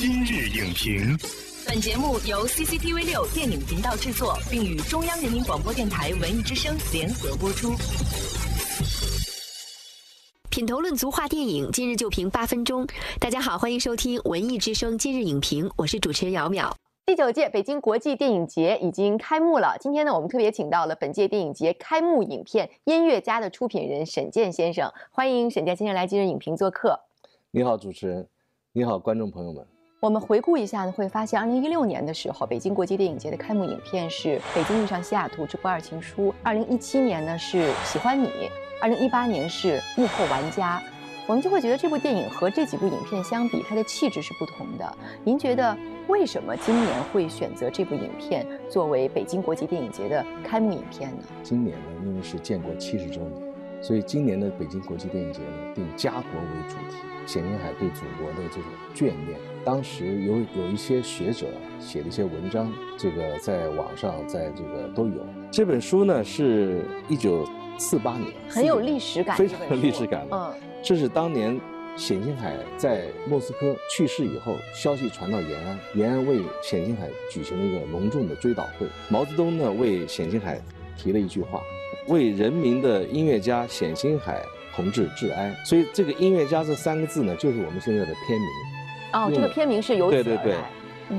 今日影评，本节目由 CCTV 六电影频道制作，并与中央人民广播电台文艺之声联合播出。品头论足话电影，今日就评八分钟。大家好，欢迎收听文艺之声今日影评，我是主持人姚淼。第九届北京国际电影节已经开幕了。今天呢，我们特别请到了本届电影节开幕影片《音乐家》的出品人沈健先生，欢迎沈健先生来今日影评做客。你好，主持人，你好，观众朋友们。我们回顾一下呢，会发现，二零一六年的时候，北京国际电影节的开幕影片是《北京遇上西雅图之不二情书》；二零一七年呢是《喜欢你》；二零一八年是《幕后玩家》。我们就会觉得这部电影和这几部影片相比，它的气质是不同的。您觉得为什么今年会选择这部影片作为北京国际电影节的开幕影片呢？今年呢，因为是建国七十周年，所以今年的北京国际电影节呢，定家国为主题，冼星海对祖国的这种眷恋。当时有有一些学者写了一些文章，这个在网上，在这个都有。这本书呢，是一九四八年，很有历史感，非常有历史感的。嗯。这是当年冼星海在莫斯科去世以后，消息传到延安，延安为冼星海举行了一个隆重的追悼会。毛泽东呢为冼星海提了一句话：“为人民的音乐家冼星海同志致哀。”所以这个“音乐家”这三个字呢，就是我们现在的片名。哦，这个片名是由对对对。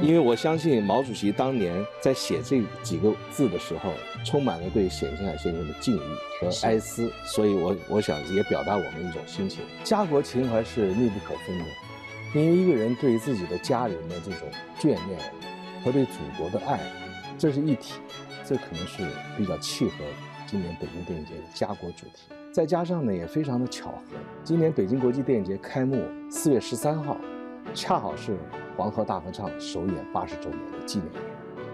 因为我相信毛主席当年在写这几个字的时候，充满了对冼星海先生的敬意和哀思，所以我我想也表达我们一种心情。家国情怀是密不可分的，因为一个人对自己的家人的这种眷恋和对祖国的爱，这是一体，这可能是比较契合今年北京电影节的家国主题。再加上呢，也非常的巧合，今年北京国际电影节开幕四月十三号，恰好是。黄河大合唱首演八十周年的纪念日，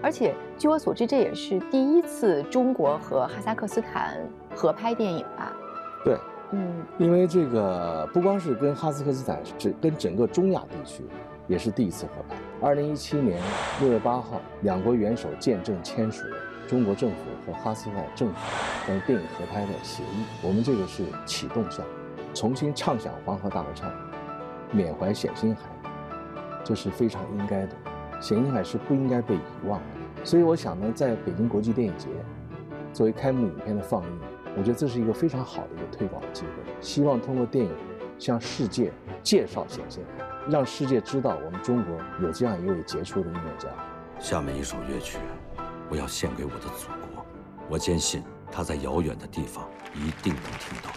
而且据我所知，这也是第一次中国和哈萨克斯坦合拍电影吧？对，嗯，因为这个不光是跟哈萨克斯坦，是跟整个中亚地区也是第一次合拍。二零一七年六月八号，两国元首见证签署了中国政府和哈斯坦政府等电影合拍的协议。我们这个是启动项，重新唱响黄河大合唱，缅怀冼星海。这是非常应该的，冼星海是不应该被遗忘的。所以我想呢，在北京国际电影节作为开幕影片的放映，我觉得这是一个非常好的一个推广的机会。希望通过电影向世界介绍冼星海，让世界知道我们中国有这样一位杰出的音乐家。下面一首乐曲，我要献给我的祖国。我坚信他在遥远的地方一定能听到。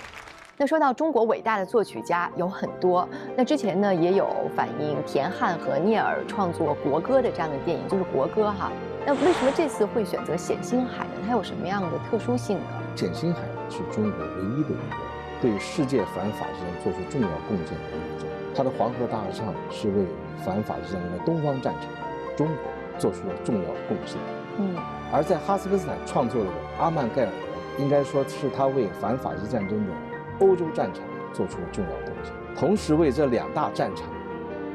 那说到中国伟大的作曲家有很多，那之前呢也有反映田汉和聂耳创作国歌的这样的电影，就是国歌哈。那为什么这次会选择冼星海呢？它有什么样的特殊性呢？冼星海是中国唯一的一个对世界反法之战做出重要贡献的音乐家。他的《黄河大合唱》是为反法之战的东方战场，中国做出了重要贡献。而在哈萨克斯坦创作的《阿曼盖尔》，应该说是他为反法西战争的。欧洲战场做出了重要贡献，同时为这两大战场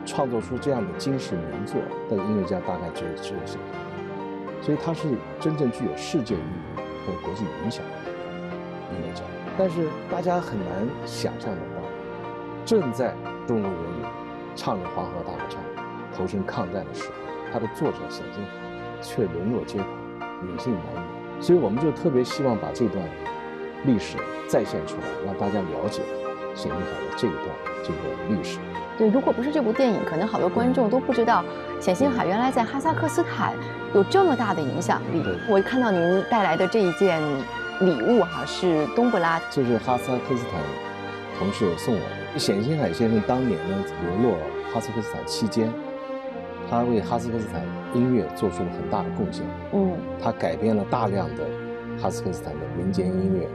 创作出这样的惊世名作的音乐家，大概只有只有谁，所以他是真正具有世界意义和国际影响的音乐家。但是大家很难想象得到，正在中国人民唱着黄河大合唱、投身抗战的时候，他的作者冼星海却沦落街头、隐姓埋名。所以我们就特别希望把这段。历史再现出来，让大家了解冼星海的这一段这个历史。对，如果不是这部电影，可能好多观众都不知道冼星海原来在哈萨克斯坦有这么大的影响力。我看到您带来的这一件礼物哈，是冬不拉，这是哈萨克斯坦同事送我的。冼星海先生当年呢流落哈萨克斯坦期间，他为哈萨克斯坦音乐做出了很大的贡献。嗯，他改编了大量的哈萨克斯坦的民间音乐。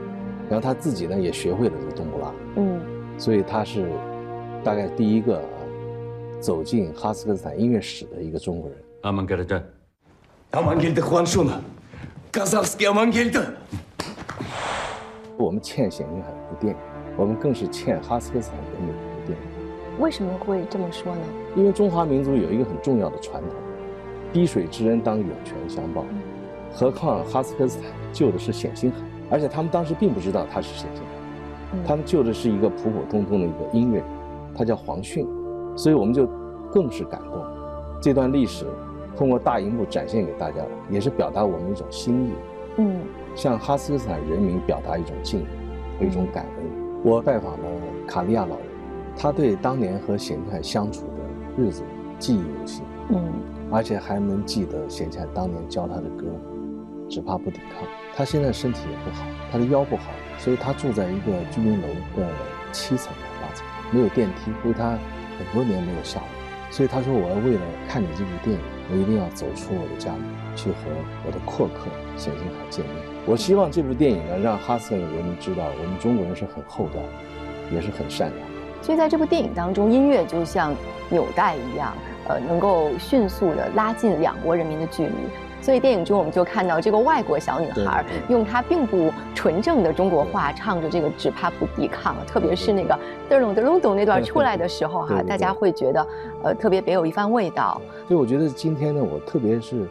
然后他自己呢也学会了这个冬不拉，嗯，所以他是大概第一个啊走进哈萨克斯坦音乐史的一个中国人。阿曼盖尔德，阿曼盖尔德欢送了，卡萨斯基阿曼盖尔德。我们欠冼星海一部电影，我们更是欠哈萨克斯坦人民。为什么会这么说呢？因为中华民族有一个很重要的传统，滴水之恩当涌泉相报，何况哈萨克斯坦救的是冼星海。而且他们当时并不知道他是冼星海，他们救的是一个普普通通的一个音乐人，他叫黄迅，所以我们就更是感动。这段历史通过大荧幕展现给大家，也是表达我们一种心意，嗯向哈萨克斯坦人民表达一种敬意和一种感恩。我拜访了卡利亚老人，他对当年和显庆海相处的日子记忆犹新，嗯而且还能记得显庆海当年教他的歌，只怕不抵抗。他现在身体也不好，他的腰不好，所以他住在一个居民楼的七层八层，没有电梯，因为他很多年没有下楼。所以他说：“我要为了看你这部电影，我一定要走出我的家门，去和我的阔客冼星海见面。我希望这部电影呢，让哈萨克人民知道，我们中国人是很厚道，也是很善良。所以在这部电影当中，音乐就像纽带一样，呃，能够迅速的拉近两国人民的距离。所以电影中我们就看到这个外国小女孩用她并不纯正的中国话唱着这个“只怕不抵抗”，特别是那个嘚隆嘚隆咚那段出来的时候哈、大家会觉得呃特别别有一番味道。所以我觉得今天呢，我特别是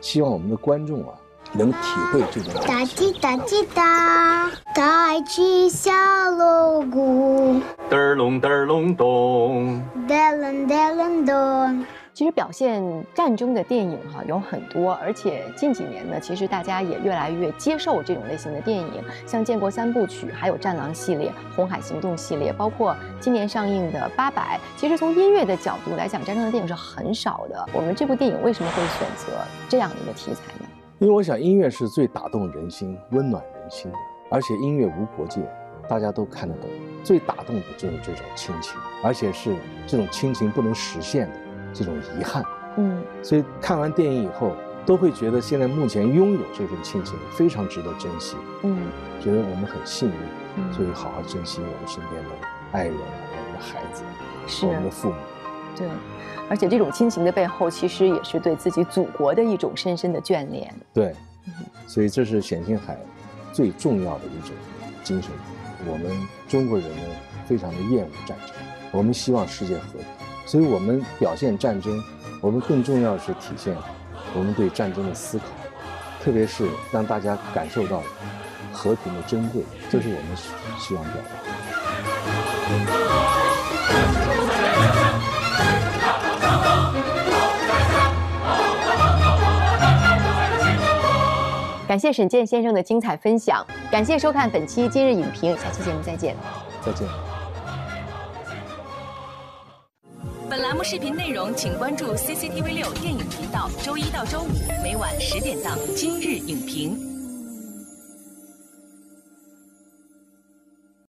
希望我们的观众啊，能体会这种哒感情。滴哒滴哒，大起小锣鼓，嘚儿隆嘚儿隆咚。哒楞哒楞咚。其实表现战争的电影哈、有很多，而且近几年呢，其实大家也越来越接受这种类型的电影，像《建国三部曲》，还有《战狼》系列、《红海行动》系列，包括今年上映的《八佰》。其实从音乐的角度来讲，战争的电影是很少的。我们这部电影为什么会选择这样的一个题材呢？因为我想音乐是最打动人心、温暖人心的，而且音乐无国界，大家都看得懂。最打动的就是这种亲情，而且是这种亲情不能实现的这种遗憾。嗯所以看完电影以后，都会觉得现在目前拥有这份亲情非常值得珍惜，嗯觉得我们很幸运，嗯所以好好珍惜我们身边的爱人、我们的孩子、我们的父母。对，而且这种亲情的背后，其实也是对自己祖国的一种深深的眷恋。对，所以这是冼星海最重要的一种精神。我们中国人呢，非常的厌恶战争，我们希望世界和平，所以我们表现战争，我们更重要的是体现我们对战争的思考，特别是让大家感受到和平的珍贵，这是我们希望表达。感谢沈健先生的精彩分享，感谢收看本期今日影评，下期节目再见。再见。本栏目视频内容，请关注 CCTV 六电影频道，周一到周五每晚十点档《今日影评》。